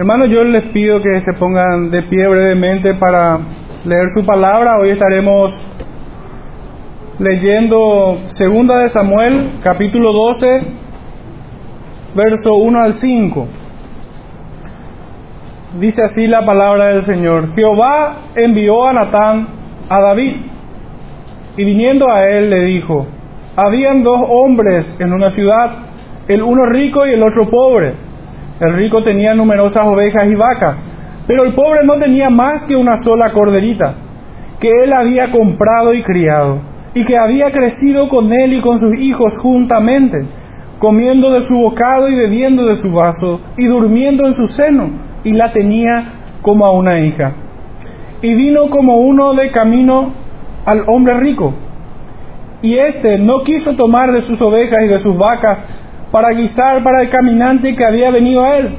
Hermanos, yo les pido que se pongan de pie brevemente para leer su palabra. Hoy estaremos leyendo Segunda de Samuel, capítulo 12, verso 1 al 5. Dice así la palabra del Señor. Jehová envió a Natán a David y viniendo a él le dijo, habían dos hombres en una ciudad, el uno rico y el otro pobre. El rico tenía numerosas ovejas y vacas, pero el pobre no tenía más que una sola corderita, que él había comprado y criado, y que había crecido con él y con sus hijos juntamente, comiendo de su bocado y bebiendo de su vaso, y durmiendo en su seno, y la tenía como a una hija. Y vino como uno de camino al hombre rico, y éste no quiso tomar de sus ovejas y de sus vacas, para guisar para el caminante que había venido a él,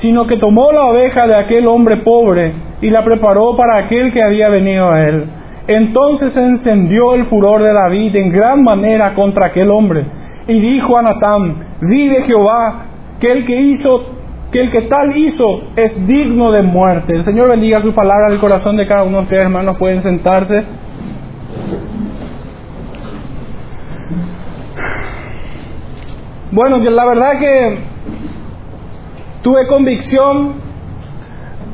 sino que tomó la oveja de aquel hombre pobre y la preparó para aquel que había venido a él. Entonces se encendió el furor de David en gran manera contra aquel hombre y dijo a Natán, vive Jehová, que el que hizo, que el que tal hizo es digno de muerte. El Señor bendiga su palabra al corazón de cada uno de ustedes, hermanos, pueden sentarse. Bueno, la verdad que tuve convicción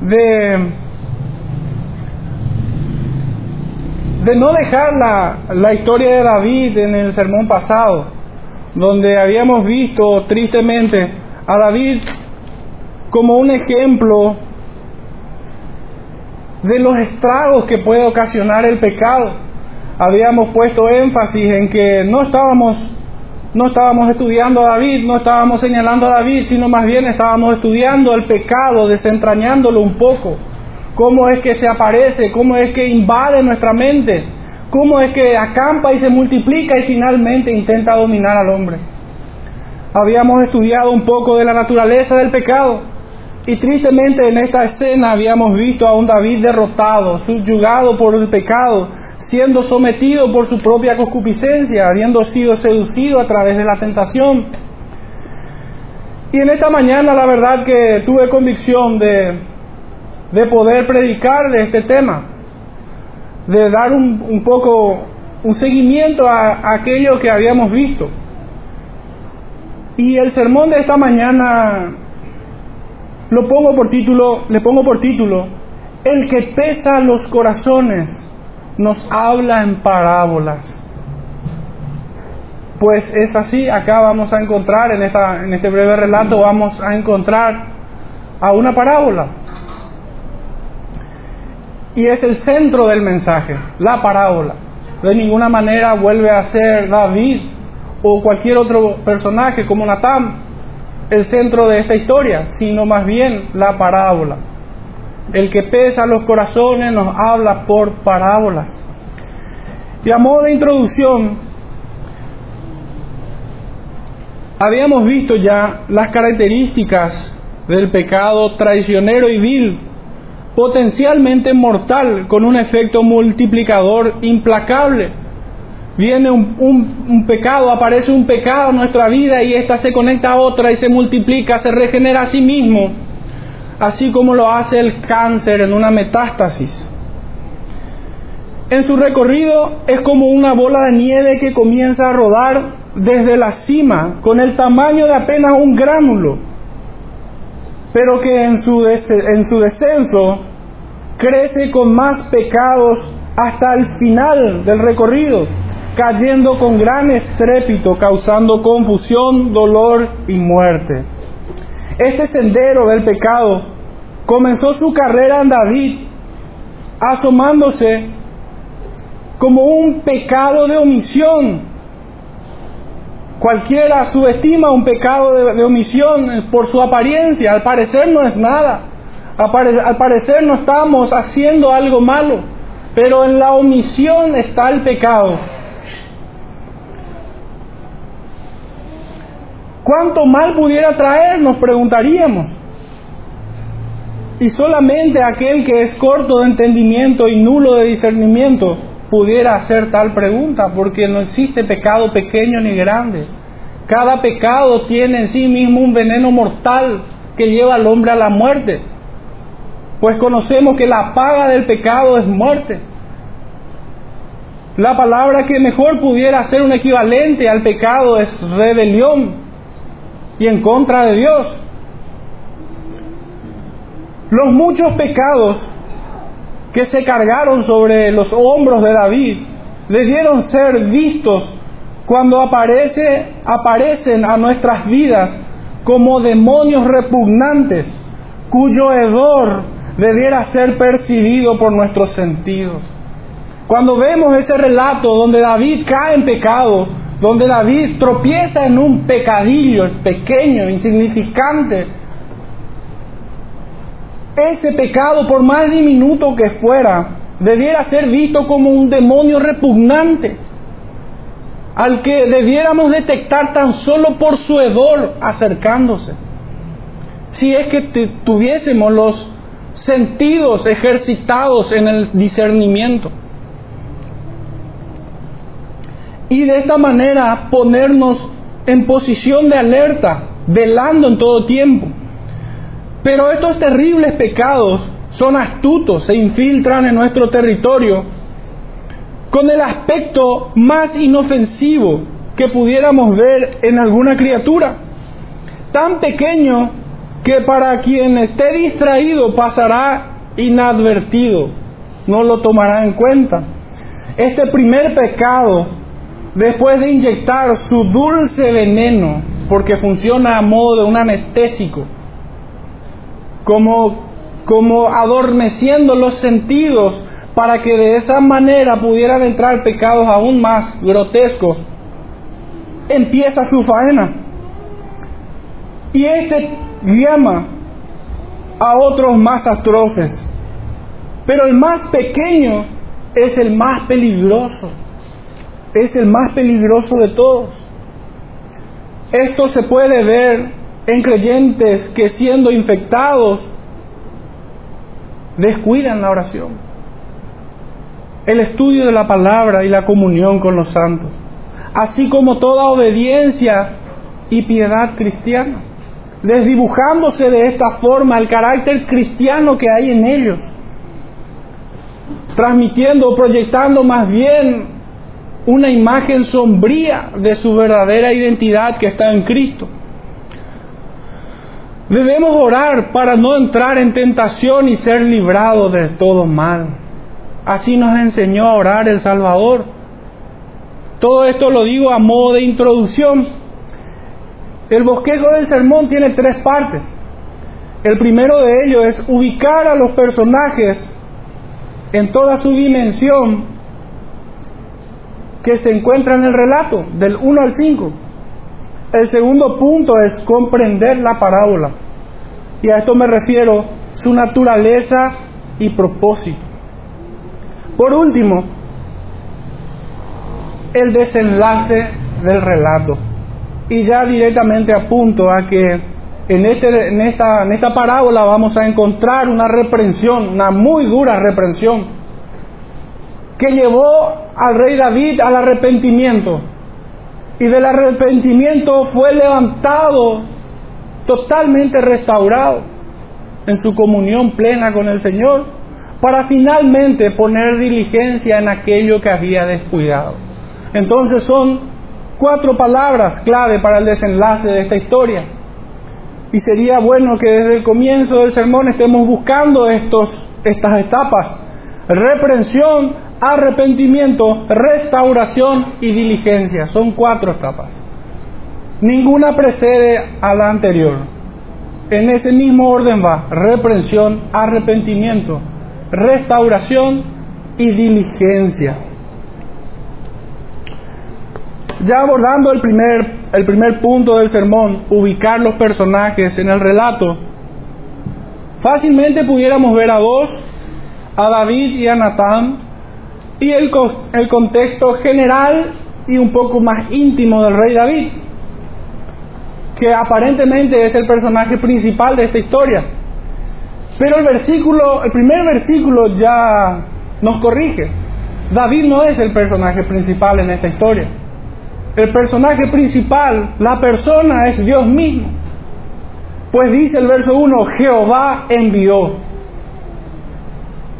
de, no dejar la historia de David en el sermón pasado, donde habíamos visto tristemente a David como un ejemplo de los estragos que puede ocasionar el pecado. Habíamos puesto énfasis en que no estábamos no estábamos estudiando a David, no estábamos señalando a David, sino más bien estábamos estudiando el pecado, desentrañándolo un poco. Cómo es que se aparece, cómo es que invade nuestra mente, cómo es que acampa y se multiplica y finalmente intenta dominar al hombre. Habíamos estudiado un poco de la naturaleza del pecado y tristemente en esta escena habíamos visto a un David derrotado, subyugado por el pecado, siendo sometido por su propia concupiscencia, habiendo sido seducido a través de la tentación. Y en esta mañana la verdad que tuve convicción de, de poder predicar de este tema, de dar un, un poco un seguimiento a, a aquello que habíamos visto. Y el sermón de esta mañana lo pongo por título, le pongo por título, el que pesa los corazones nos habla en parábolas. Pues es así, acá vamos a encontrar, en, esta, en este breve relato, vamos a encontrar a una parábola. Y es el centro del mensaje, la parábola. De ninguna manera vuelve a ser David o cualquier otro personaje como Natán el centro de esta historia, sino más bien la parábola. El que pesa los corazones nos habla por parábolas. Y a modo de introducción, habíamos visto ya las características del pecado traicionero y vil, potencialmente mortal, con un efecto multiplicador implacable. Viene un, pecado, aparece un pecado en nuestra vida y ésta se conecta a otra y se multiplica, se regenera a sí mismo así como lo hace el cáncer en una metástasis. En su recorrido es como una bola de nieve que comienza a rodar desde la cima con el tamaño de apenas un gránulo, pero que en su, en su descenso crece con más pecados hasta el final del recorrido, cayendo con gran estrépito, causando confusión, dolor y muerte. Este sendero del pecado comenzó su carrera en David asomándose como un pecado de omisión. Cualquiera subestima un pecado de, omisión por su apariencia, al parecer no es nada, al parecer no estamos haciendo algo malo, pero en la omisión está el pecado. ¿Cuánto mal pudiera traer? Nos preguntaríamos. Y solamente aquel que es corto de entendimiento y nulo de discernimiento pudiera hacer tal pregunta, porque no existe pecado pequeño ni grande. Cada pecado tiene en sí mismo un veneno mortal que lleva al hombre a la muerte, pues conocemos que la paga del pecado es muerte. La palabra que mejor pudiera ser un equivalente al pecado es rebelión y en contra de Dios. Los muchos pecados que se cargaron sobre los hombros de David debieron ser vistos cuando aparece, aparecen a nuestras vidas como demonios repugnantes cuyo hedor debiera ser percibido por nuestros sentidos. Cuando vemos ese relato donde David cae en pecado, donde David tropieza en un pecadillo pequeño, insignificante, ese pecado, por más diminuto que fuera, debiera ser visto como un demonio repugnante, al que debiéramos detectar tan solo por su hedor acercándose. Si es que tuviésemos los sentidos ejercitados en el discernimiento. Y de esta manera ponernos en posición de alerta, velando en todo tiempo. Pero estos terribles pecados son astutos, se infiltran en nuestro territorio con el aspecto más inofensivo que pudiéramos ver en alguna criatura, tan pequeño que para quien esté distraído pasará inadvertido, no lo tomará en cuenta. Este primer pecado, después de inyectar su dulce veneno, porque funciona a modo de un anestésico, como, como adormeciendo los sentidos para que de esa manera pudieran entrar pecados aún más grotescos, empieza su faena. Y este llama a otros más atroces. Pero el más pequeño es el más peligroso. Es el más peligroso de todos. Esto se puede ver en creyentes que siendo infectados descuidan la oración, el estudio de la palabra y la comunión con los santos, así como toda obediencia y piedad cristiana, desdibujándose de esta forma el carácter cristiano que hay en ellos, transmitiendo o proyectando más bien una imagen sombría de su verdadera identidad que está en Cristo. Debemos orar para no entrar en tentación y ser librados de todo mal. Así nos enseñó a orar el Salvador. Todo esto lo digo a modo de introducción. El bosquejo del sermón tiene tres partes. El primero de ellos es ubicar a los personajes en toda su dimensión que se encuentra en el relato, del 1 al 5. El segundo punto es comprender la parábola. Y a esto me refiero su naturaleza y propósito. Por último, el desenlace del relato. Y ya directamente apunto a que en, este, en, esta, en esta parábola vamos a encontrar una reprensión, una muy dura reprensión, que llevó al rey David al arrepentimiento y del arrepentimiento fue levantado totalmente restaurado en su comunión plena con el Señor, para finalmente poner diligencia en aquello que había descuidado. Entonces son cuatro palabras clave para el desenlace de esta historia. Y sería bueno que desde el comienzo del sermón estemos buscando estos, estas etapas. Reprensión, arrepentimiento, restauración y diligencia. Son cuatro etapas. Ninguna precede a la anterior. En ese mismo orden va reprensión, arrepentimiento, restauración y diligencia. Ya abordando el primer, el primer punto del sermón, ubicar los personajes en el relato, fácilmente pudiéramos ver a dos, a David y a Natán, y el, el contexto general y un poco más íntimo del rey David, que aparentemente es el personaje principal de esta historia. Pero el versículo, el primer versículo ya nos corrige. David no es el personaje principal en esta historia. El personaje principal, la persona es Dios mismo. Pues dice el verso 1, Jehová envió.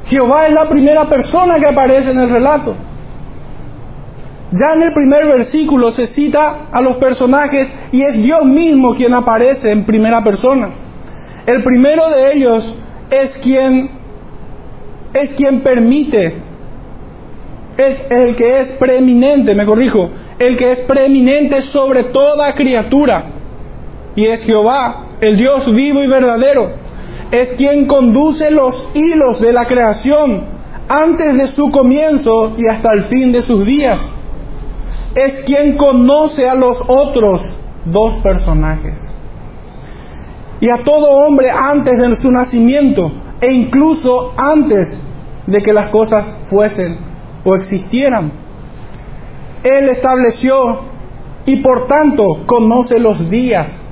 Jehová es la primera persona que aparece en el relato. Ya en el primer versículo se cita a los personajes y es Dios mismo quien aparece en primera persona. El primero de ellos es quien es quien permite, es el que es preeminente, me corrijo, el que es preeminente sobre toda criatura. Y es Jehová, el Dios vivo y verdadero. Es quien conduce los hilos de la creación antes de su comienzo y hasta el fin de sus días es quien conoce a los otros dos personajes. Y a todo hombre antes de su nacimiento e incluso antes de que las cosas fuesen o existieran. Él estableció y por tanto conoce los días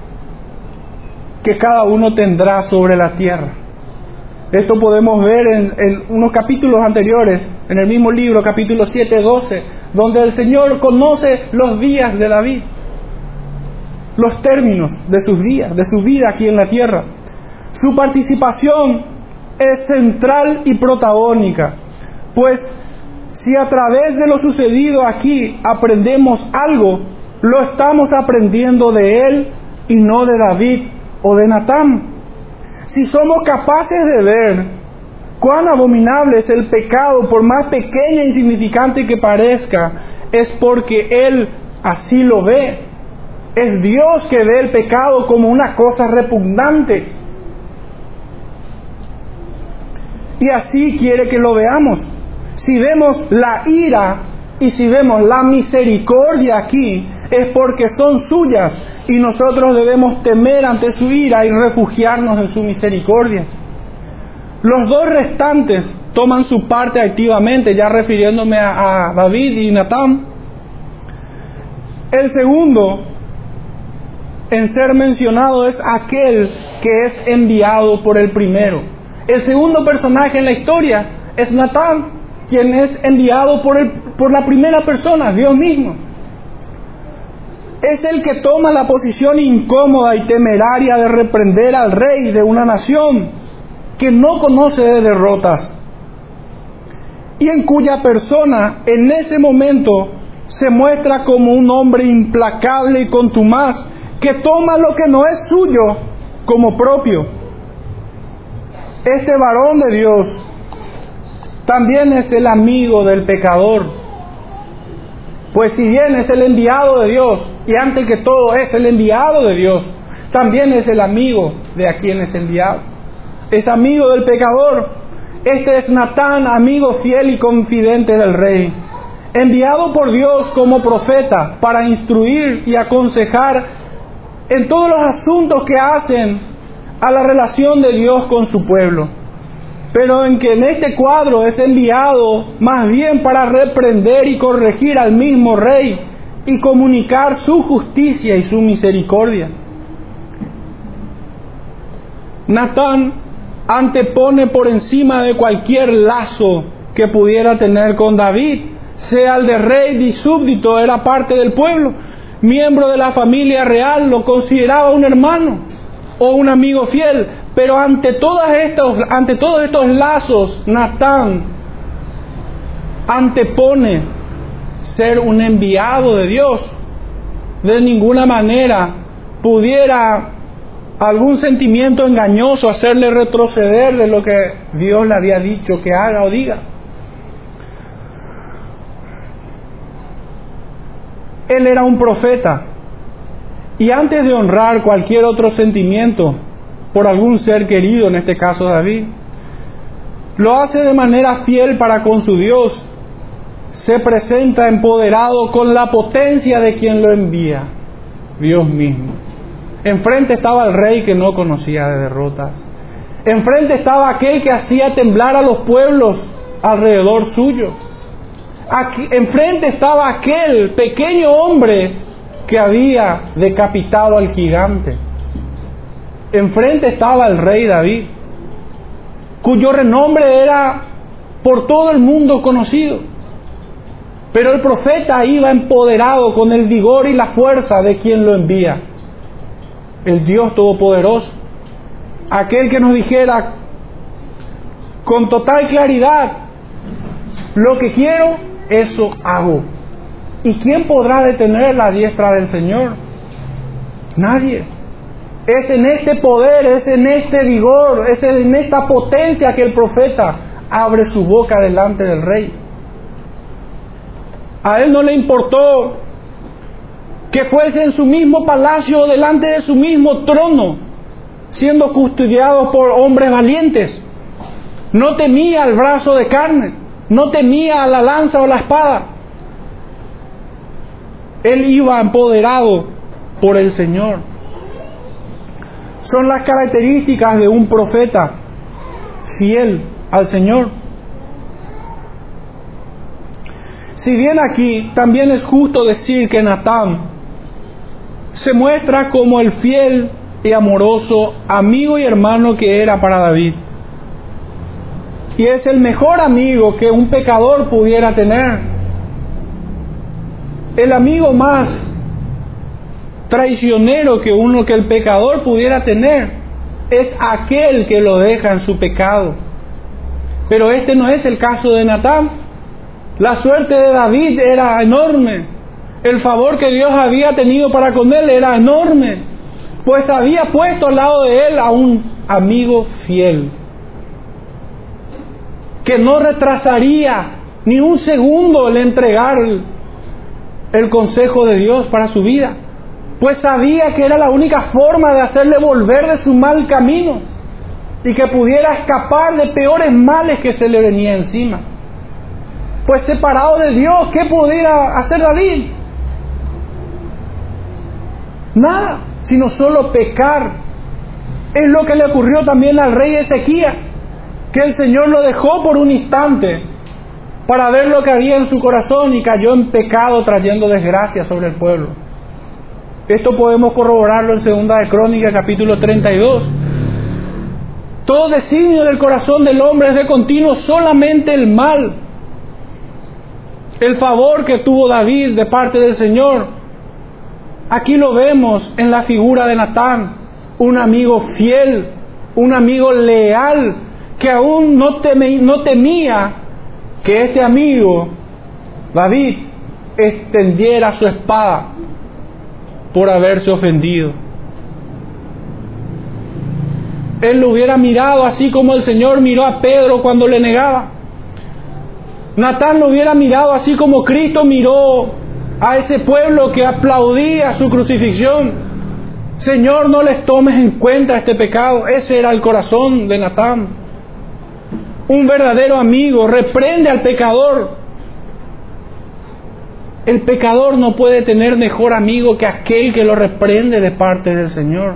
que cada uno tendrá sobre la tierra. Esto podemos ver en, unos capítulos anteriores, en el mismo libro, capítulo 7, 12, donde el Señor conoce los días de David, los términos de sus días, de su vida aquí en la tierra. Su participación es central y protagónica, pues si a través de lo sucedido aquí aprendemos algo, lo estamos aprendiendo de él y no de David o de Natán. Si somos capaces de ver cuán abominable es el pecado, por más pequeña e insignificante que parezca, es porque Él así lo ve. Es Dios que ve el pecado como una cosa repugnante. Y así quiere que lo veamos. Si vemos la ira y si vemos la misericordia aquí, es porque son suyas y nosotros debemos temer ante su ira y refugiarnos en su misericordia. Los dos restantes toman su parte activamente, ya refiriéndome a, David y Natán. El segundo en ser mencionado es aquel que es enviado por el primero. El segundo personaje en la historia es Natán, quien es enviado por, el, por la primera persona, Dios mismo. Es el que toma la posición incómoda y temeraria de reprender al rey de una nación que no conoce de derrotas y en cuya persona en ese momento se muestra como un hombre implacable y contumaz que toma lo que no es suyo como propio. Este varón de Dios también es el amigo del pecador. Pues si bien es el enviado de Dios, y antes que todo es el enviado de Dios, también es el amigo de a quien es enviado es amigo del pecador. Este es Natán, amigo fiel y confidente del rey, enviado por Dios como profeta para instruir y aconsejar en todos los asuntos que hacen a la relación de Dios con su pueblo. Pero en que en este cuadro es enviado más bien para reprender y corregir al mismo rey y comunicar su justicia y su misericordia. Natán antepone por encima de cualquier lazo que pudiera tener con David, sea el de rey y súbdito, era parte del pueblo, miembro de la familia real, lo consideraba un hermano o un amigo fiel, pero ante, todas estos, ante todos estos lazos, Natán antepone ser un enviado de Dios. De ninguna manera pudiera algún sentimiento engañoso, hacerle retroceder de lo que Dios le había dicho que haga o diga. Él era un profeta y antes de honrar cualquier otro sentimiento por algún ser querido, en este caso David, lo hace de manera fiel para con su Dios, se presenta empoderado con la potencia de quien lo envía, Dios mismo. Enfrente estaba el rey que no conocía de derrotas. Enfrente estaba aquel que hacía temblar a los pueblos alrededor suyo. Aquí, enfrente estaba aquel pequeño hombre que había decapitado al gigante. Enfrente estaba el rey David, cuyo renombre era por todo el mundo conocido. Pero el profeta iba empoderado con el vigor y la fuerza de quien lo envía el Dios Todopoderoso. aquel que nos dijera con total claridad, lo que quiero, eso hago. ¿Y quién podrá detener la diestra del Señor? Nadie. Es en este poder, es en este vigor, es en esta potencia que el profeta abre su boca delante del rey. A él no le importó que fuese en su mismo palacio, delante de su mismo trono, siendo custodiado por hombres valientes. No temía el brazo de carne, no temía la lanza o la espada. Él iba empoderado por el Señor. Son las características de un profeta fiel al Señor. Si bien aquí también es justo decir que Natán se muestra como el fiel y amoroso amigo y hermano que era para David. Y es el mejor amigo que un pecador pudiera tener. El amigo más traicionero que uno que el pecador pudiera tener es aquel que lo deja en su pecado. Pero este no es el caso de Natán. La suerte de David era enorme. El favor que Dios había tenido para con él era enorme. Pues había puesto al lado de él a un amigo fiel. Que no retrasaría ni un segundo el entregar el consejo de Dios para su vida pues sabía que era la única forma de hacerle volver de su mal camino y que pudiera escapar de peores males que se le venía encima. Pues separado de Dios, ¿qué pudiera hacer David? Nada, sino solo pecar. Es lo que le ocurrió también al rey Ezequías, que el Señor lo dejó por un instante para ver lo que había en su corazón y cayó en pecado trayendo desgracia sobre el pueblo. Esto podemos corroborarlo en Segunda de Crónica, capítulo 32. Todo designio del corazón del hombre es de continuo solamente el mal. El favor que tuvo David de parte del Señor. Aquí lo vemos en la figura de Natán, un amigo fiel, un amigo leal, que aún no, no temía que este amigo, David, extendiera su espada por haberse ofendido. Él lo hubiera mirado así como el Señor miró a Pedro cuando le negaba. Natán lo hubiera mirado así como Cristo miró a ese pueblo que aplaudía su crucifixión. Señor, no les tomes en cuenta este pecado. Ese era el corazón de Natán. Un verdadero amigo reprende al pecador el pecador no puede tener mejor amigo que aquel que lo reprende de parte del Señor.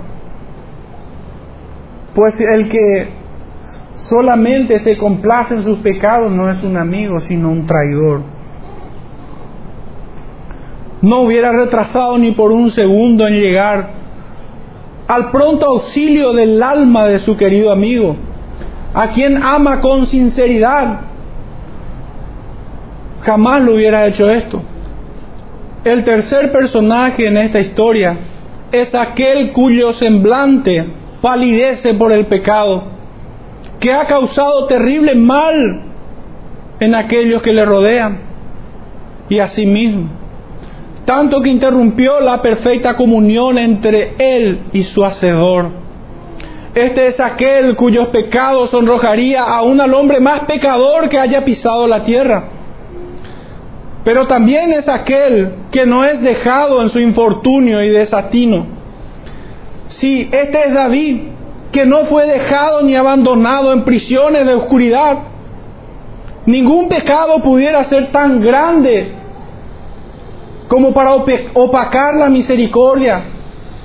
Pues el que solamente se complace en sus pecados no es un amigo, sino un traidor. No hubiera retrasado ni por un segundo en llegar al pronto auxilio del alma de su querido amigo, a quien ama con sinceridad. Jamás lo hubiera hecho esto. El tercer personaje en esta historia es aquel cuyo semblante palidece por el pecado, que ha causado terrible mal en aquellos que le rodean y a sí mismo, tanto que interrumpió la perfecta comunión entre él y su hacedor. Este es aquel cuyos pecados sonrojaría aún al hombre más pecador que haya pisado la tierra pero también es aquel que no es dejado en su infortunio y desatino. Sí, este es David, que no fue dejado ni abandonado en prisiones de oscuridad. Ningún pecado pudiera ser tan grande como para opacar la misericordia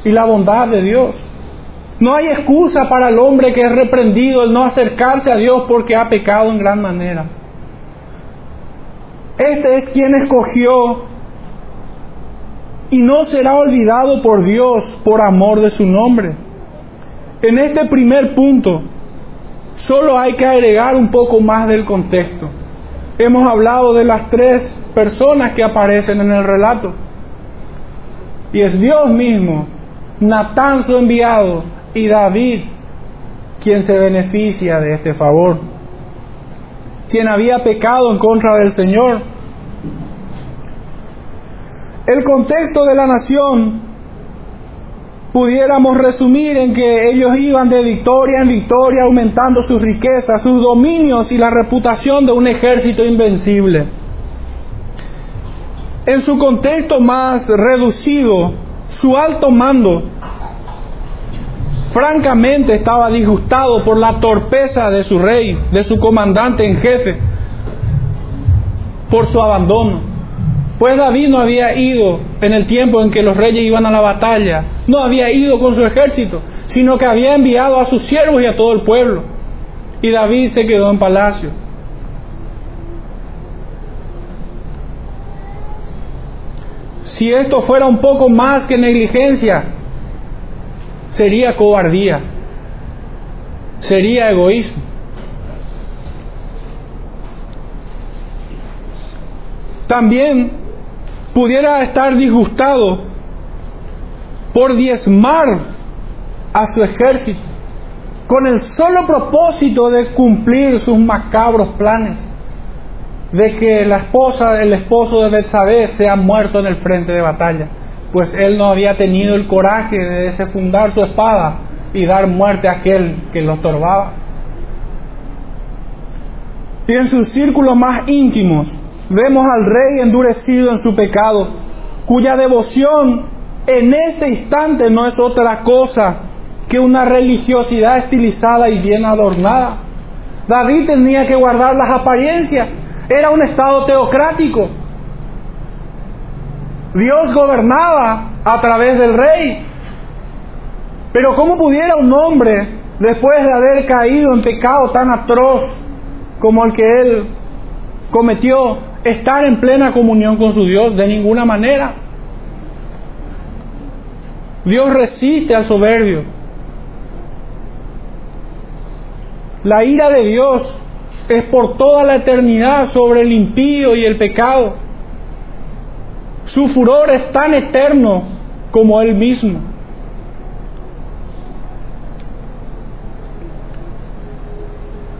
y la bondad de Dios. No hay excusa para el hombre que es reprendido el no acercarse a Dios porque ha pecado en gran manera. Este es quien escogió y no será olvidado por Dios por amor de su nombre. En este primer punto, solo hay que agregar un poco más del contexto. Hemos hablado de las tres personas que aparecen en el relato. Y es Dios mismo, Natán su enviado y David, quien se beneficia de este favor, quien había pecado en contra del Señor. El contexto de la nación pudiéramos resumir en que ellos iban de victoria en victoria aumentando sus riquezas, sus dominios y la reputación de un ejército invencible. En su contexto más reducido, su alto mando francamente estaba disgustado por la torpeza de su rey, de su comandante en jefe, por su abandono. Pues David no había ido en el tiempo en que los reyes iban a la batalla, no había ido con su ejército, sino que había enviado a sus siervos y a todo el pueblo. Y David se quedó en palacio. Si esto fuera un poco más que negligencia, sería cobardía, sería egoísmo. También pudiera estar disgustado por diezmar a su ejército con el solo propósito de cumplir sus macabros planes, de que la esposa, el esposo de Betsabé sea muerto en el frente de batalla, pues él no había tenido el coraje de desenfundar su espada y dar muerte a aquel que lo estorbaba. Y en sus círculos más íntimos, Vemos al rey endurecido en su pecado, cuya devoción en ese instante no es otra cosa que una religiosidad estilizada y bien adornada. David tenía que guardar las apariencias, era un estado teocrático. Dios gobernaba a través del rey. Pero ¿cómo pudiera un hombre, después de haber caído en pecado tan atroz como el que él cometió, estar en plena comunión con su Dios de ninguna manera. Dios resiste al soberbio. La ira de Dios es por toda la eternidad sobre el impío y el pecado. Su furor es tan eterno como Él mismo.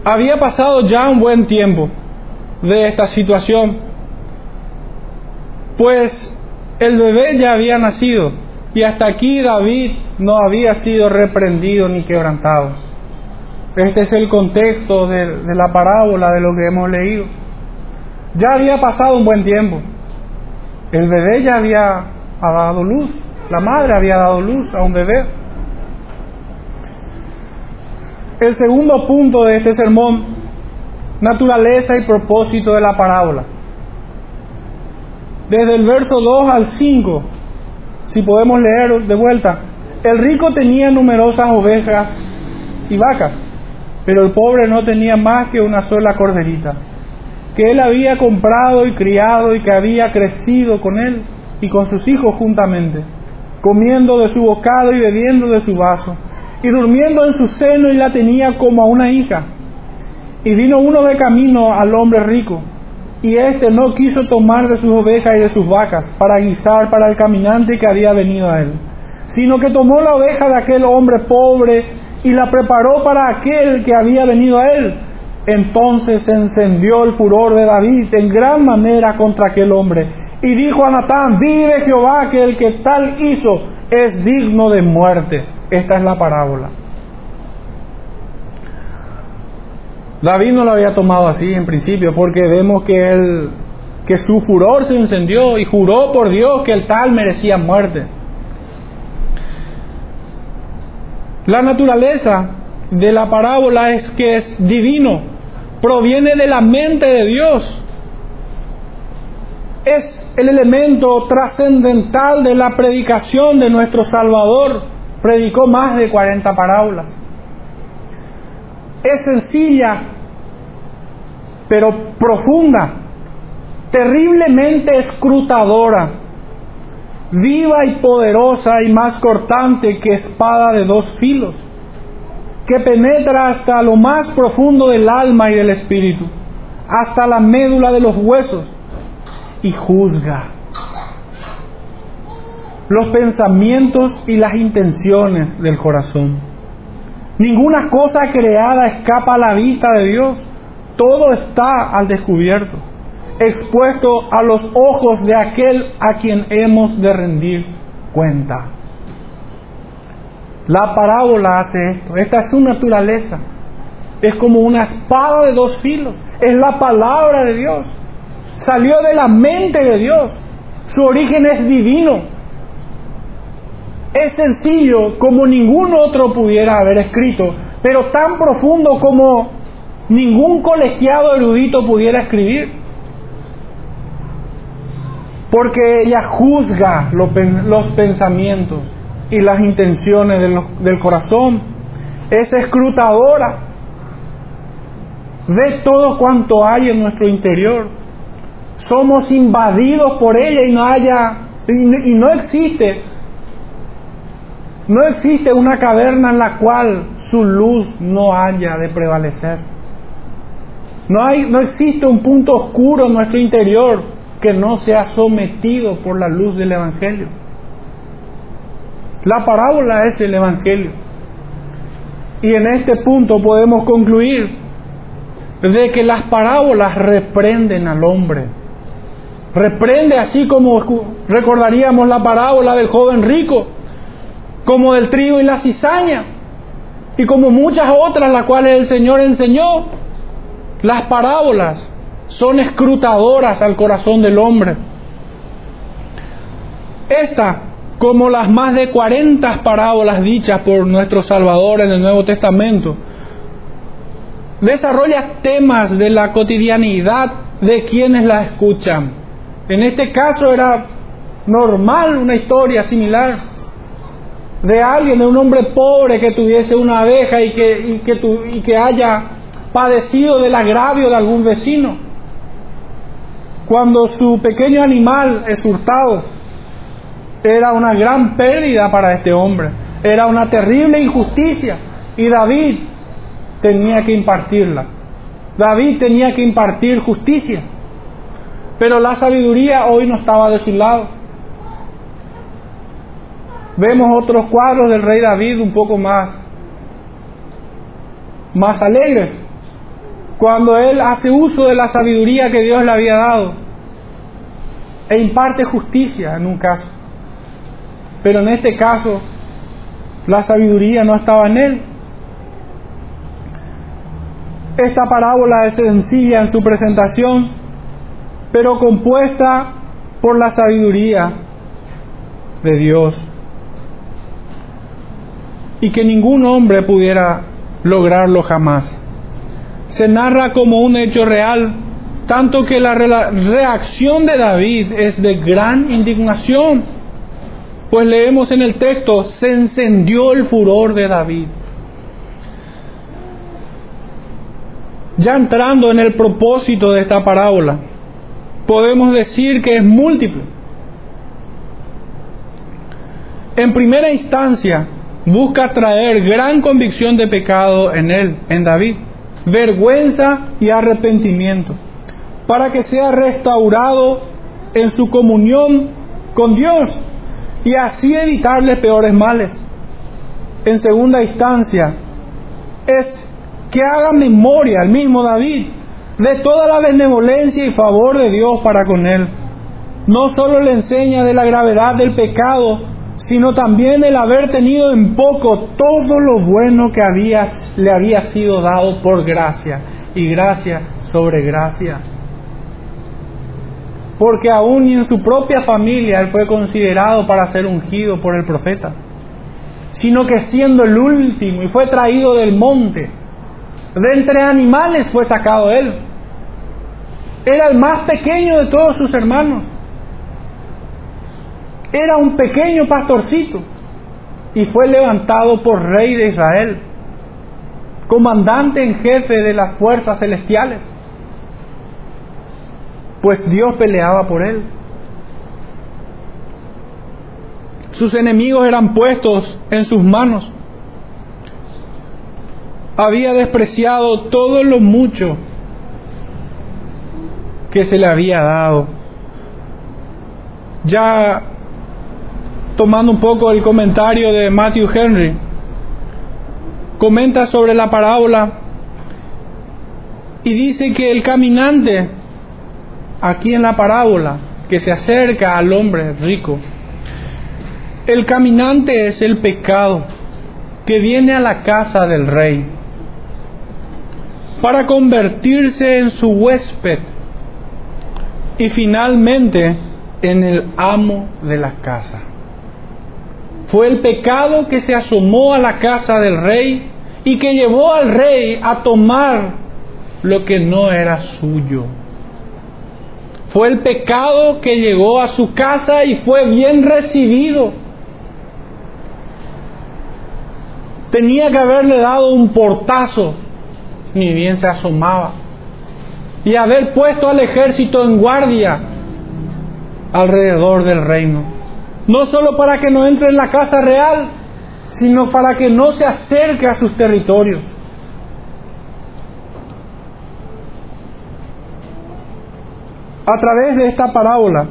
Había pasado ya un buen tiempo de esta situación, pues el bebé ya había nacido y hasta aquí David no había sido reprendido ni quebrantado. Este es el contexto de, la parábola de lo que hemos leído. Ya había pasado un buen tiempo. El bebé ya había dado luz. La madre había dado luz a un bebé. El segundo punto de este sermón naturaleza y propósito de la parábola. Desde el verso 2 al 5, si podemos leer de vuelta, el rico tenía numerosas ovejas y vacas, pero el pobre no tenía más que una sola corderita, que él había comprado y criado y que había crecido con él y con sus hijos juntamente, comiendo de su bocado y bebiendo de su vaso, y durmiendo en su seno y la tenía como a una hija y vino uno de camino al hombre rico, y éste no quiso tomar de sus ovejas y de sus vacas para guisar para el caminante que había venido a él, sino que tomó la oveja de aquel hombre pobre y la preparó para aquel que había venido a él. Entonces se encendió el furor de David en gran manera contra aquel hombre, y dijo a Natán, vive Jehová que el que tal hizo es digno de muerte. Esta es la parábola. David no lo había tomado así en principio porque vemos que él que su furor se encendió y juró por Dios que el tal merecía muerte. La naturaleza de la parábola es que es divino, proviene de la mente de Dios. Es el elemento trascendental de la predicación de nuestro Salvador. Predicó más de 40 parábolas es sencilla, pero profunda, terriblemente escrutadora, viva y poderosa y más cortante que espada de dos filos, que penetra hasta lo más profundo del alma y del espíritu, hasta la médula de los huesos, y juzga los pensamientos y las intenciones del corazón. Ninguna cosa creada escapa a la vista de Dios. Todo está al descubierto, expuesto a los ojos de aquel a quien hemos de rendir cuenta. La parábola hace esto. Esta es su naturaleza. Es como una espada de dos filos. Es la palabra de Dios. Salió de la mente de Dios. Su origen es divino. Es sencillo como ningún otro pudiera haber escrito, pero tan profundo como ningún colegiado erudito pudiera escribir. Porque ella juzga los pensamientos y las intenciones del corazón. Es escrutadora. Ve todo cuanto hay en nuestro interior. Somos invadidos por ella y no haya y no existe no existe una caverna en la cual su luz no haya de prevalecer. No, hay, no existe un punto oscuro en nuestro interior que no sea sometido por la luz del Evangelio. La parábola es el Evangelio. Y en este punto podemos concluir de que las parábolas reprenden al hombre. Reprende así como recordaríamos la parábola del joven rico como del trigo y la cizaña, y como muchas otras las cuales el Señor enseñó. Las parábolas son escrutadoras al corazón del hombre. Esta, como las más de 40 parábolas dichas por nuestro Salvador en el Nuevo Testamento, desarrolla temas de la cotidianidad de quienes la escuchan. En este caso era normal una historia similar de alguien, de un hombre pobre que tuviese una abeja y que, y que, y que haya padecido del agravio de algún vecino. Cuando su pequeño animal es hurtado, era una gran pérdida para este hombre, era una terrible injusticia. Y David tenía que impartirla. David tenía que impartir justicia, pero la sabiduría hoy no estaba de su lado. Vemos otros cuadros del rey David un poco más, más alegres, cuando él hace uso de la sabiduría que Dios le había dado e imparte justicia en un caso. Pero en este caso, la sabiduría no estaba en él. Esta parábola es sencilla en su presentación, pero compuesta por la sabiduría de Dios y que ningún hombre pudiera lograrlo jamás. Se narra como un hecho real, tanto que la reacción de David es de gran indignación, pues leemos en el texto, se encendió el furor de David. Ya entrando en el propósito de esta parábola, podemos decir que es múltiple. En primera instancia, busca traer gran convicción de pecado en él, en David, vergüenza y arrepentimiento, para que sea restaurado en su comunión con Dios y así evitarle peores males. En segunda instancia, es que haga memoria al mismo David de toda la benevolencia y favor de Dios para con él. No solo le enseña de la gravedad del pecado, sino también el haber tenido en poco todo lo bueno que le había sido dado por gracia y gracia sobre gracia. Porque aún en su propia familia él fue considerado para ser ungido por el profeta, sino que siendo el último y fue traído del monte, de entre animales fue sacado él. Era el más pequeño de todos sus hermanos era un pequeño pastorcito y fue levantado por rey de Israel, comandante en jefe de las fuerzas celestiales, pues Dios peleaba por él. Sus enemigos eran puestos en sus manos. Había despreciado todo lo mucho que se le había dado. Ya tomando un poco el comentario de Matthew Henry, comenta sobre la parábola y dice que el caminante, aquí en la parábola, que se acerca al hombre rico, el caminante es el pecado que viene a la casa del rey para convertirse en su huésped y finalmente en el amo de la casa. Fue el pecado que se asomó a la casa del rey y que llevó al rey a tomar lo que no era suyo. Fue el pecado que llegó a su casa y fue bien recibido. Tenía que haberle dado un portazo, ni bien se asomaba, y haber puesto al ejército en guardia alrededor del reino. No solo para que no entre en la casa real, sino para que no se acerque a sus territorios. A través de esta parábola,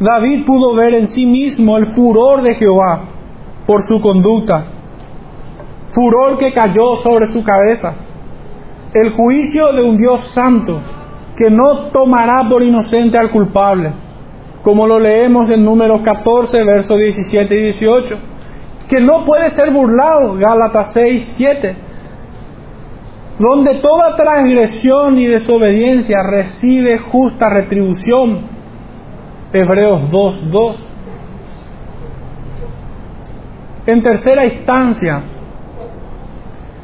David pudo ver en sí mismo el furor de Jehová por su conducta, furor que cayó sobre su cabeza, el juicio de un Dios santo que no tomará por inocente al culpable, como lo leemos en números 14, versos 17 y 18, que no puede ser burlado, Gálatas 6, 7, donde toda transgresión y desobediencia recibe justa retribución. Hebreos 2.2. En tercera instancia,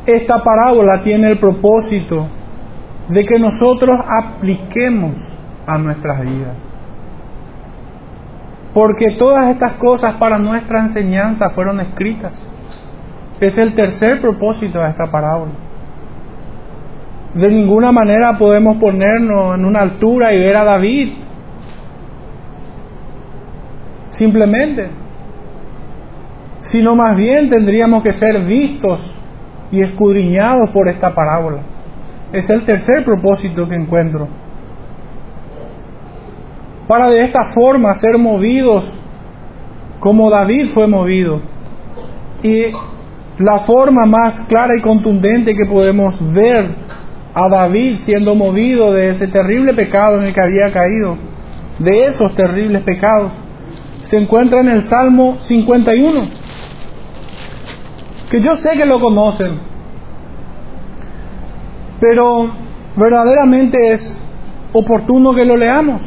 esta parábola tiene el propósito de que nosotros apliquemos a nuestras vidas. Porque todas estas cosas para nuestra enseñanza fueron escritas. Es el tercer propósito de esta parábola de ninguna manera podemos ponernos en una altura y ver a David. Simplemente. Sino más bien tendríamos que ser vistos y escudriñados por esta parábola. Es el tercer propósito que encuentro. Para de esta forma ser movidos como David fue movido. Y la forma más clara y contundente que podemos ver a David siendo movido de ese terrible pecado en el que había caído, de esos terribles pecados, se encuentra en el Salmo 51, que yo sé que lo conocen, pero verdaderamente es oportuno que lo leamos,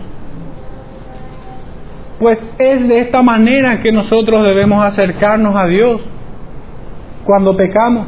pues es de esta manera que nosotros debemos acercarnos a Dios cuando pecamos.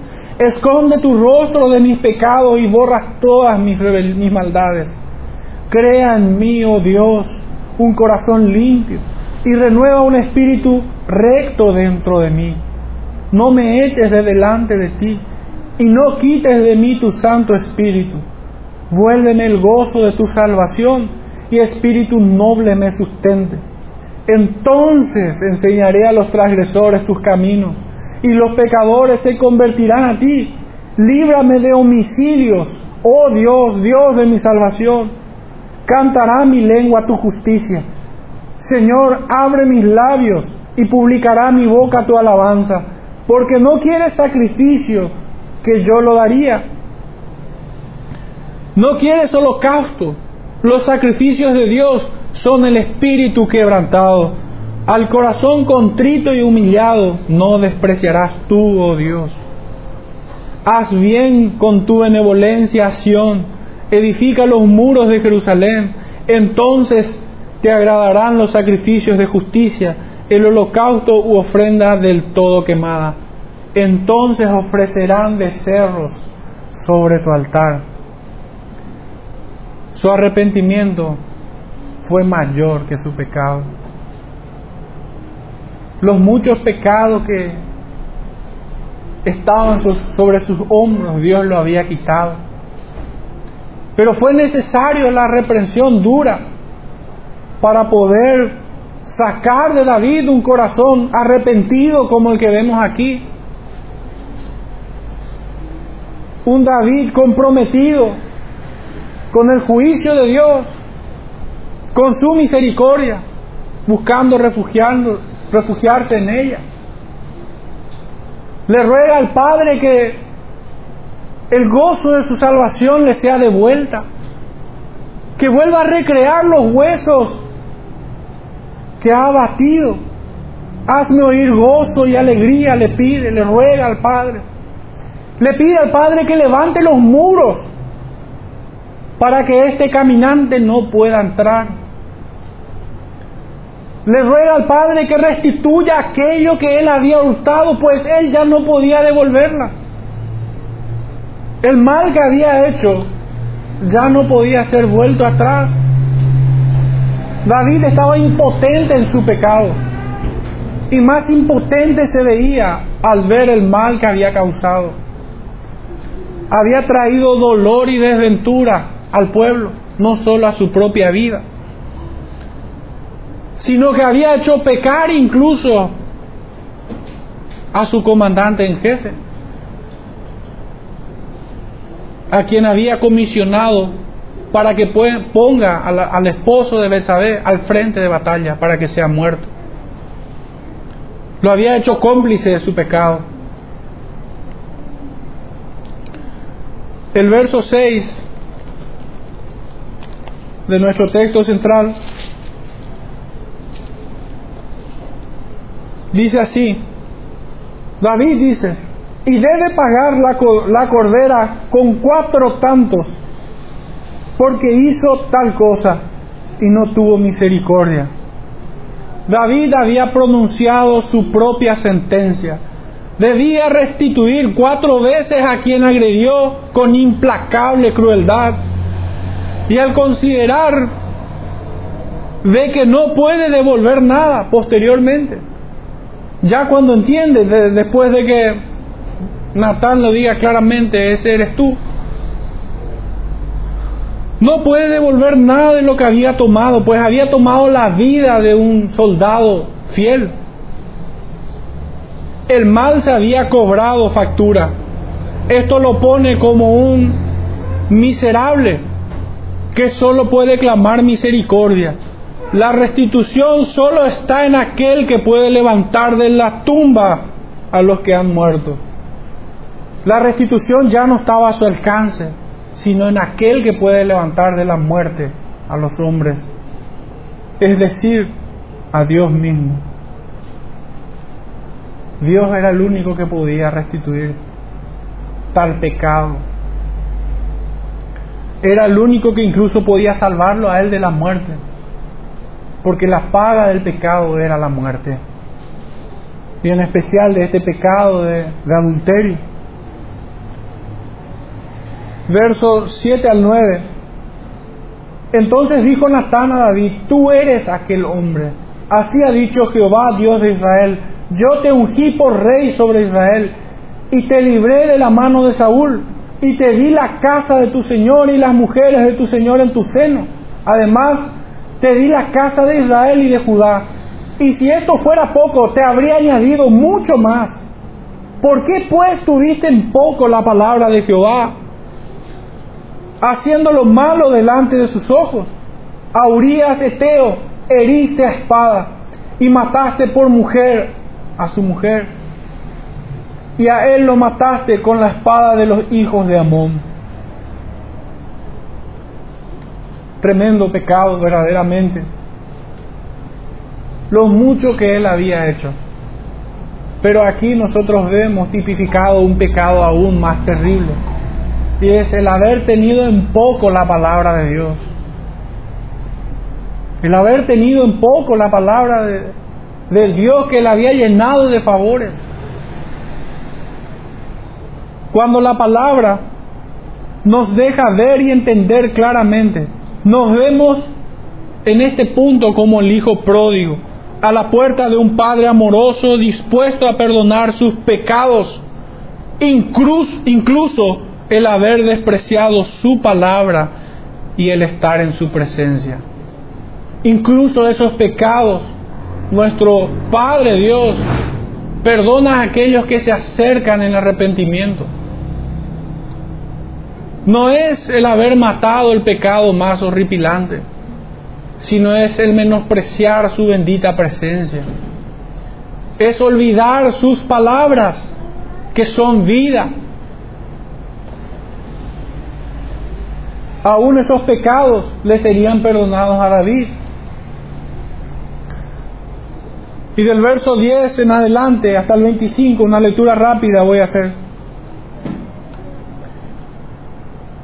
Esconde tu rostro de mis pecados y borras todas mis, maldades. Crea en mí, oh Dios, un corazón limpio y renueva un espíritu recto dentro de mí. No me eches de delante de ti y no quites de mí tu Santo Espíritu. Vuélveme el gozo de tu salvación y espíritu noble me sustente. Entonces enseñaré a los transgresores tus caminos y los pecadores se convertirán a ti. Líbrame de homicidios, oh Dios, Dios de mi salvación. Cantará mi lengua tu justicia. Señor, abre mis labios y publicará mi boca tu alabanza, porque no quieres sacrificio que yo lo daría. No quieres holocausto. Los sacrificios de Dios son el espíritu quebrantado. Al corazón contrito y humillado no despreciarás tú, oh Dios. Haz bien con tu benevolencia, Sión. Edifica los muros de Jerusalén. Entonces te agradarán los sacrificios de justicia, el holocausto u ofrenda del todo quemada. Entonces ofrecerán becerros sobre tu altar. Su arrepentimiento fue mayor que su pecado. Los muchos pecados que estaban sobre sus hombros, Dios lo había quitado. Pero fue necesario la reprensión dura para poder sacar de David un corazón arrepentido como el que vemos aquí. Un David comprometido con el juicio de Dios, con su misericordia, buscando refugiando, refugiarse en ella. Le ruega al Padre que el gozo de su salvación le sea devuelta, que vuelva a recrear los huesos que ha abatido. Hazme oír gozo y alegría, le pide, le ruega al Padre. Le pide al Padre que levante los muros para que este caminante no pueda entrar. Le ruega al Padre que restituya aquello que él había hurtado, pues él ya no podía devolverla. El mal que había hecho ya no podía ser vuelto atrás. David estaba impotente en su pecado y más impotente se veía al ver el mal que había causado. Había traído dolor y desventura al pueblo, no solo a su propia vida, sino que había hecho pecar incluso a su comandante en jefe, a quien había comisionado para que ponga al, esposo de Betsabé al frente de batalla para que sea muerto. Lo había hecho cómplice de su pecado. El verso 6 de nuestro texto central dice así, David dice, y debe pagar la, la cordera con cuatro tantos porque hizo tal cosa y no tuvo misericordia. David había pronunciado su propia sentencia. Debía restituir cuatro veces a quien agredió con implacable crueldad. Y al considerar, ve que no puede devolver nada posteriormente. Ya cuando entiende, después de que Natán lo diga claramente, ese eres tú, no puede devolver nada de lo que había tomado, pues había tomado la vida de un soldado fiel. El mal se había cobrado factura. Esto lo pone como un miserable que solo puede clamar misericordia. La restitución solo está en aquel que puede levantar de la tumba a los que han muerto. La restitución ya no estaba a su alcance sino en aquel que puede levantar de la muerte a los hombres, es decir, a Dios mismo. Dios era el único que podía restituir tal pecado. Era el único que incluso podía salvarlo a él de la muerte, porque la paga del pecado era la muerte, y en especial de este pecado de, adulterio versos 7 al 9. Entonces dijo Natán a David, tú eres aquel hombre. Así ha dicho Jehová, Dios de Israel, yo te ungí por rey sobre Israel y te libré de la mano de Saúl y te di la casa de tu Señor y las mujeres de tu Señor en tu seno. Además, te di la casa de Israel y de Judá. Y si esto fuera poco, te habría añadido mucho más. ¿Por qué pues tuviste en poco la palabra de Jehová haciendo lo malo delante de sus ojos. A Urias Eteo heriste a espada y mataste por mujer a su mujer. Y a él lo mataste con la espada de los hijos de Amón. Tremendo pecado verdaderamente. Lo mucho que él había hecho. Pero aquí nosotros vemos tipificado un pecado aún más terrible. Y es el haber tenido en poco la palabra de Dios. El haber tenido en poco la palabra de, del Dios que le había llenado de favores. Cuando la palabra nos deja ver y entender claramente, nos vemos en este punto como el hijo pródigo, a la puerta de un padre amoroso dispuesto a perdonar sus pecados, incluso, el haber despreciado su palabra y el estar en su presencia. Incluso esos pecados, nuestro Padre Dios perdona a aquellos que se acercan en arrepentimiento. No es el haber matado el pecado más horripilante sino es el menospreciar su bendita presencia. Es olvidar sus palabras que son vida. Aún esos pecados le serían perdonados a David. Y del verso 10 en adelante hasta el 25, una lectura rápida voy a hacer.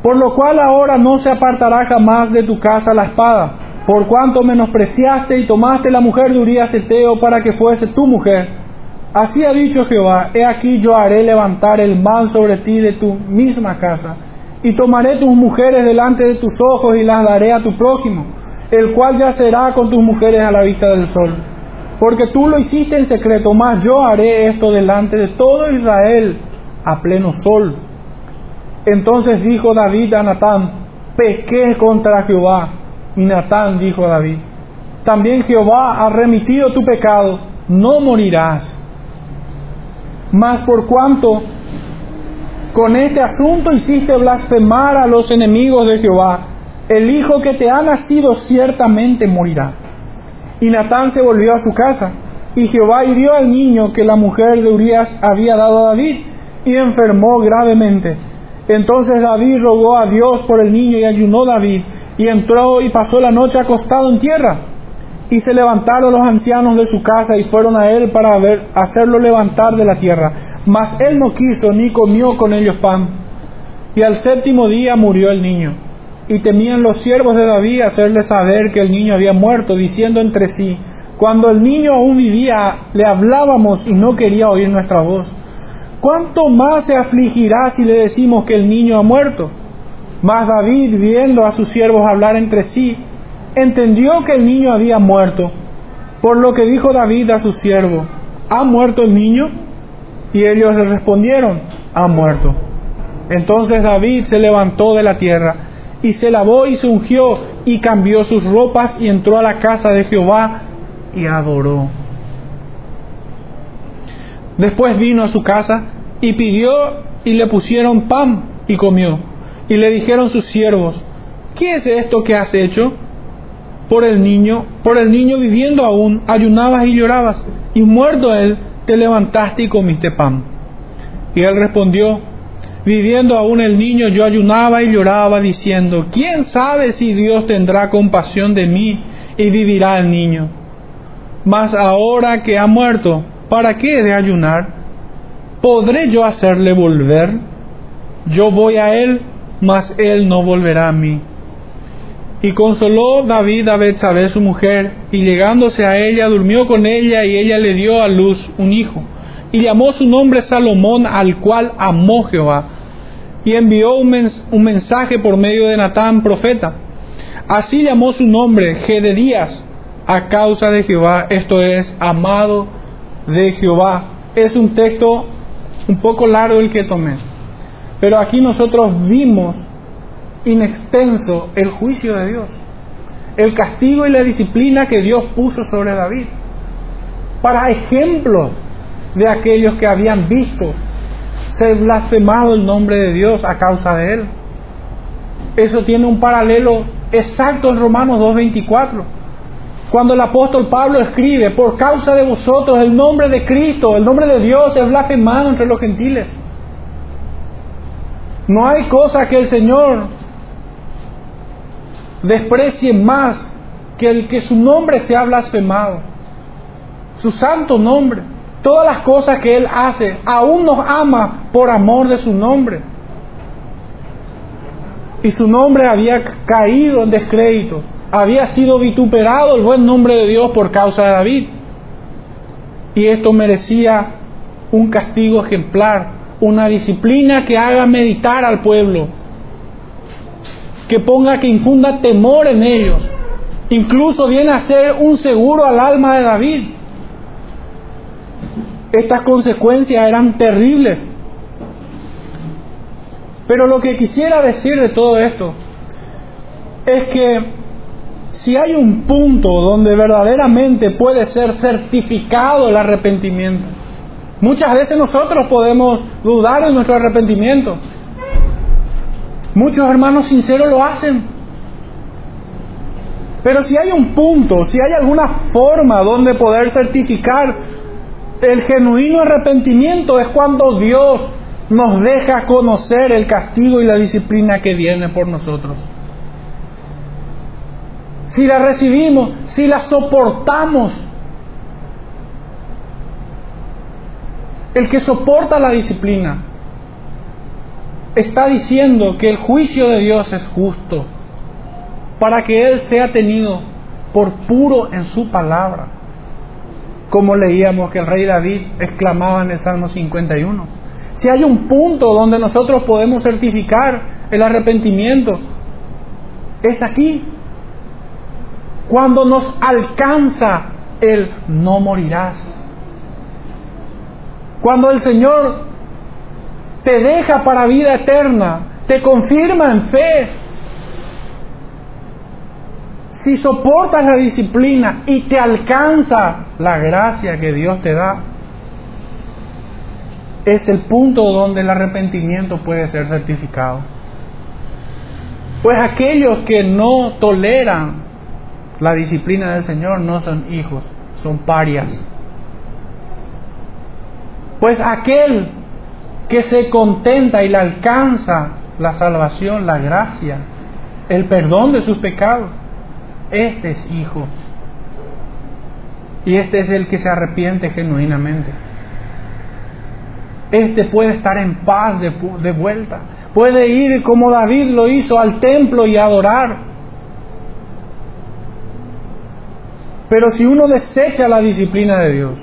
Por lo cual ahora no se apartará jamás de tu casa la espada por cuanto menospreciaste y tomaste la mujer de Urias Eteo para que fuese tu mujer. Así ha dicho Jehová, he aquí yo haré levantar el mal sobre ti de tu misma casa, y tomaré tus mujeres delante de tus ojos y las daré a tu prójimo, el cual yacerá con tus mujeres a la vista del sol. Porque tú lo hiciste en secreto, mas yo haré esto delante de todo Israel a pleno sol. Entonces dijo David a Natán, pequé contra Jehová y Natán dijo a David, también Jehová ha remitido tu pecado, no morirás. Mas por cuanto con este asunto hiciste blasfemar a los enemigos de Jehová, el hijo que te ha nacido ciertamente morirá. Y Natán se volvió a su casa, y Jehová hirió al niño que la mujer de Urias había dado a David, y enfermó gravemente. Entonces David rogó a Dios por el niño y ayunó David, y entró y pasó la noche acostado en tierra. Y se levantaron los ancianos de su casa y fueron a él para ver, hacerlo levantar de la tierra. Mas él no quiso ni comió con ellos pan. Y al séptimo día murió el niño. Y temían los siervos de David hacerle saber que el niño había muerto, diciendo entre sí, cuando el niño aún vivía, le hablábamos y no quería oír nuestra voz. ¿Cuánto más se afligirá si le decimos que el niño ha muerto? Mas David, viendo a sus siervos hablar entre sí, entendió que el niño había muerto, por lo que dijo David a sus siervos, ¿ha muerto el niño? Y ellos le respondieron, ha muerto. Entonces David se levantó de la tierra y se lavó y se ungió y cambió sus ropas y entró a la casa de Jehová y adoró. Después vino a su casa y pidió y le pusieron pan y comió. Y le dijeron sus siervos, ¿qué es esto que has hecho? Por el niño, por el niño viviendo aún, ayunabas y llorabas, y muerto él, te levantaste y comiste pan. Y él respondió, viviendo aún el niño, yo ayunaba y lloraba, diciendo, ¿quién sabe si Dios tendrá compasión de mí y vivirá el niño? Mas ahora que ha muerto, ¿para qué he de ayunar? ¿Podré yo hacerle volver? Yo voy a él mas él no volverá a mí. Y consoló David a Betsabé su mujer, y llegándose a ella, durmió con ella, y ella le dio a luz un hijo. Y llamó su nombre Salomón, al cual amó Jehová. Y envió un, mensaje por medio de Natán, profeta. Así llamó su nombre Gededías, a causa de Jehová, esto es, amado de Jehová. Es un texto un poco largo el que tomé. Pero aquí nosotros vimos in extenso el juicio de Dios, el castigo y la disciplina que Dios puso sobre David, para ejemplos de aquellos que habían visto ser blasfemado el nombre de Dios a causa de él. Eso tiene un paralelo exacto en Romanos 2.24. Cuando el apóstol Pablo escribe, por causa de vosotros el nombre de Cristo, el nombre de Dios es blasfemado entre los gentiles. No hay cosa que el Señor desprecie más que el que su nombre sea blasfemado, su santo nombre. todas las cosas que Él hace, aún nos ama por amor de su nombre. Y su nombre había caído en descrédito, había sido vituperado el buen nombre de Dios por causa de David. Y esto merecía un castigo ejemplar, una disciplina que haga meditar al pueblo, que ponga, que infunda temor en ellos. Incluso viene a ser un seguro al alma de David. Estas consecuencias eran terribles. Pero lo que quisiera decir de todo esto es que si hay un punto donde verdaderamente puede ser certificado el arrepentimiento, muchas veces nosotros podemos dudar de nuestro arrepentimiento. Muchos hermanos sinceros lo hacen. Pero si hay un punto, si hay alguna forma donde poder certificar el genuino arrepentimiento es cuando Dios nos deja conocer el castigo y la disciplina que viene por nosotros. Si la recibimos, si la soportamos, el que soporta la disciplina está diciendo que el juicio de Dios es justo para que Él sea tenido por puro en su palabra como leíamos que el rey David exclamaba en el Salmo 51. Si hay un punto donde nosotros podemos certificar el arrepentimiento, es aquí. Cuando nos alcanza el no morirás. Cuando el Señor te deja para vida eterna, te confirma en fe, si soportas la disciplina y te alcanza la gracia que Dios te da, es el punto donde el arrepentimiento puede ser certificado. Pues aquellos que no toleran la disciplina del Señor no son hijos, son parias. Pues aquel que se contenta y le alcanza la salvación, la gracia, el perdón de sus pecados, este es hijo. Y este es el que se arrepiente genuinamente. Este puede estar en paz de, de, vuelta. Puede ir como David lo hizo al templo y adorar. Pero si uno desecha la disciplina de Dios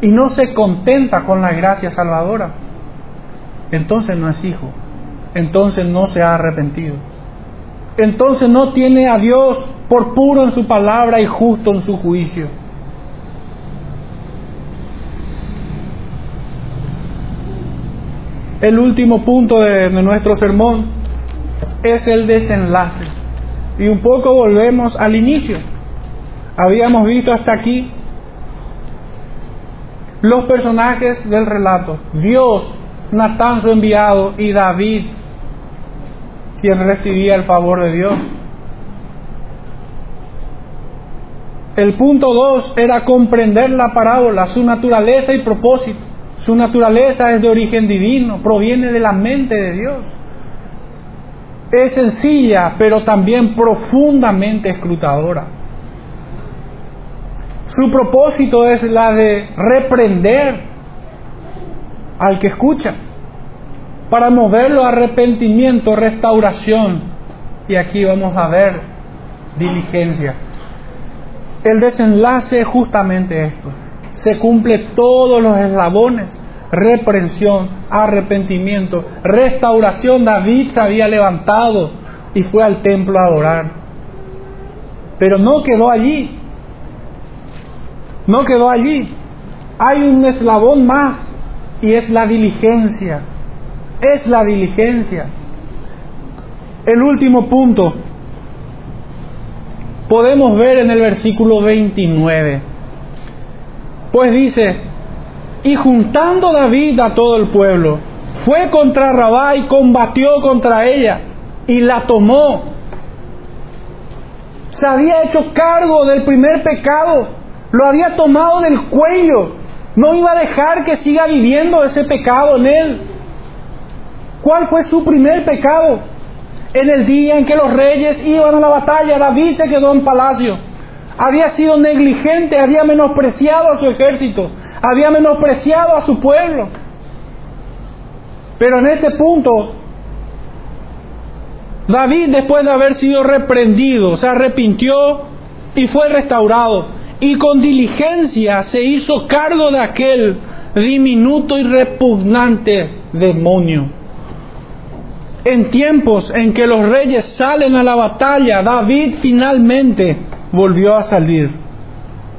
y no se contenta con la gracia salvadora, entonces no es hijo. Entonces no se ha arrepentido entonces no tiene a Dios por puro en su palabra y justo en su juicio. El último punto de, nuestro sermón es el desenlace. Y un poco volvemos al inicio. Habíamos visto hasta aquí los personajes del relato. Dios, Natán su enviado y David quien recibía el favor de Dios. El punto dos era comprender la parábola, su naturaleza y propósito. Su naturaleza es de origen divino, proviene de la mente de Dios. Es sencilla, pero también profundamente escrutadora. Su propósito es la de reprender al que escucha para moverlo a arrepentimiento, restauración. Y aquí vamos a ver diligencia. El desenlace es justamente esto. Se cumple todos los eslabones. Reprensión, arrepentimiento, restauración. David se había levantado y fue al templo a adorar. Pero no quedó allí. No quedó allí. Hay un eslabón más y es la diligencia es la diligencia. El último punto podemos ver en el versículo 29. Pues dice, y juntando David a todo el pueblo, fue contra Rabá y combatió contra ella y la tomó. Se había hecho cargo del primer pecado, lo había tomado del cuello, no iba a dejar que siga viviendo ese pecado en él. ¿Cuál fue su primer pecado? En el día en que los reyes iban a la batalla, David se quedó en palacio. Había sido negligente, había menospreciado a su ejército, había menospreciado a su pueblo. Pero en este punto, David, después de haber sido reprendido, se arrepintió y fue restaurado. Y con diligencia se hizo cargo de aquel diminuto y repugnante demonio. En tiempos en que los reyes salen a la batalla, David finalmente volvió a salir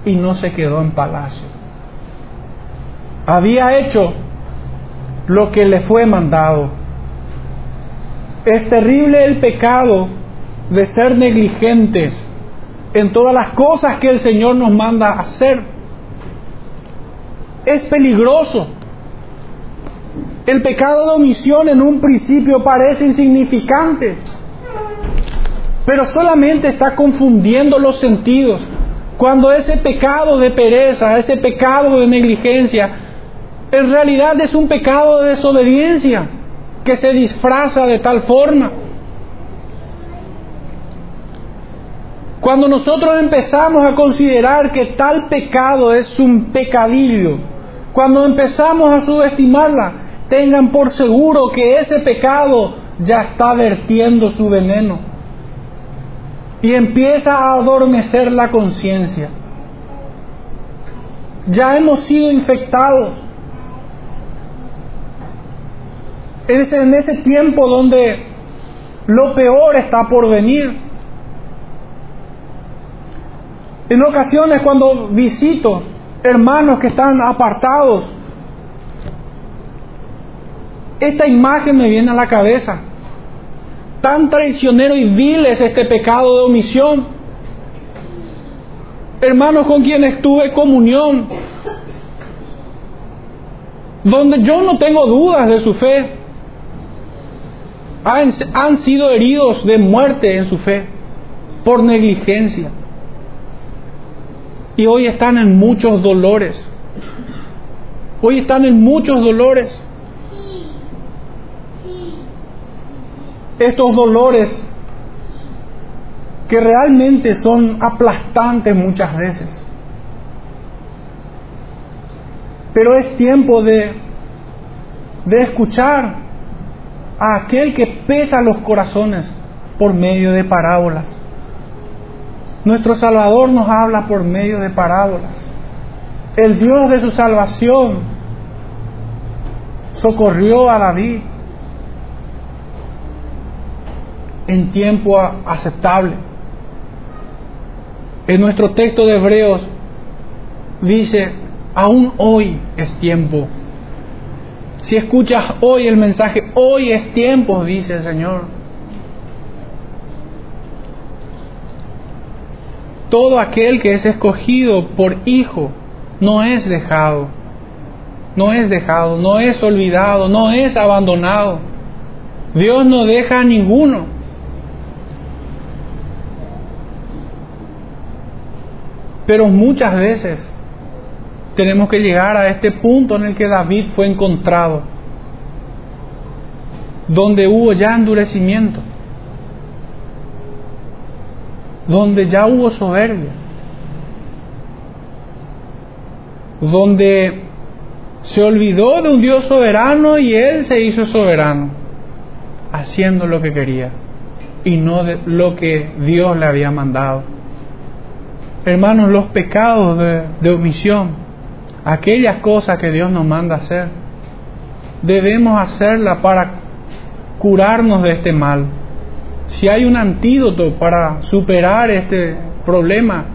y no se quedó en palacio. Había hecho lo que le fue mandado. Es terrible el pecado de ser negligentes en todas las cosas que el Señor nos manda hacer. Es peligroso. El pecado de omisión en un principio parece insignificante, pero solamente está confundiendo los sentidos. Cuando ese pecado de pereza, ese pecado de negligencia, en realidad es un pecado de desobediencia que se disfraza de tal forma. Cuando nosotros empezamos a considerar que tal pecado es un pecadillo, cuando empezamos a subestimarla, tengan por seguro que ese pecado ya está vertiendo su veneno y empieza a adormecer la conciencia. Ya hemos sido infectados. Es en ese tiempo donde lo peor está por venir. En ocasiones cuando visito hermanos que están apartados, esta imagen me viene a la cabeza. Tan traicionero y vil es este pecado de omisión. Hermanos con quienes tuve comunión, donde yo no tengo dudas de su fe, han, sido heridos de muerte en su fe por negligencia. Y hoy están en muchos dolores. Hoy están en muchos dolores. Estos dolores que realmente son aplastantes muchas veces. Pero es tiempo de, de escuchar a aquel que pesa los corazones por medio de parábolas. Nuestro Salvador nos habla por medio de parábolas. El Dios de su salvación socorrió a David en tiempo aceptable. En nuestro texto de Hebreos dice, aún hoy es tiempo. Si escuchas hoy el mensaje, hoy es tiempo, dice el Señor. Todo aquel que es escogido por hijo no es dejado, no es dejado, no es olvidado, no es abandonado. Dios no deja a ninguno. Pero muchas veces tenemos que llegar a este punto en el que David fue encontrado, donde hubo ya endurecimiento, donde ya hubo soberbia, donde se olvidó de un Dios soberano y él se hizo soberano, haciendo lo que quería y no de lo que Dios le había mandado. Hermanos, los pecados de, de omisión, aquellas cosas que Dios nos manda hacer, debemos hacerlas para curarnos de este mal. Si hay un antídoto para superar este problema,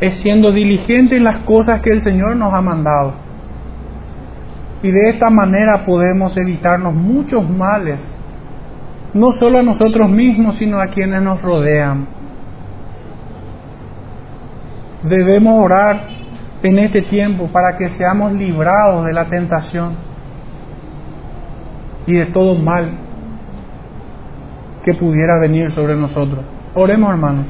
es siendo diligente en las cosas que el Señor nos ha mandado. Y de esta manera podemos evitarnos muchos males, no solo a nosotros mismos, sino a quienes nos rodean. Debemos orar en este tiempo para que seamos librados de la tentación y de todo mal que pudiera venir sobre nosotros. Oremos hermanos.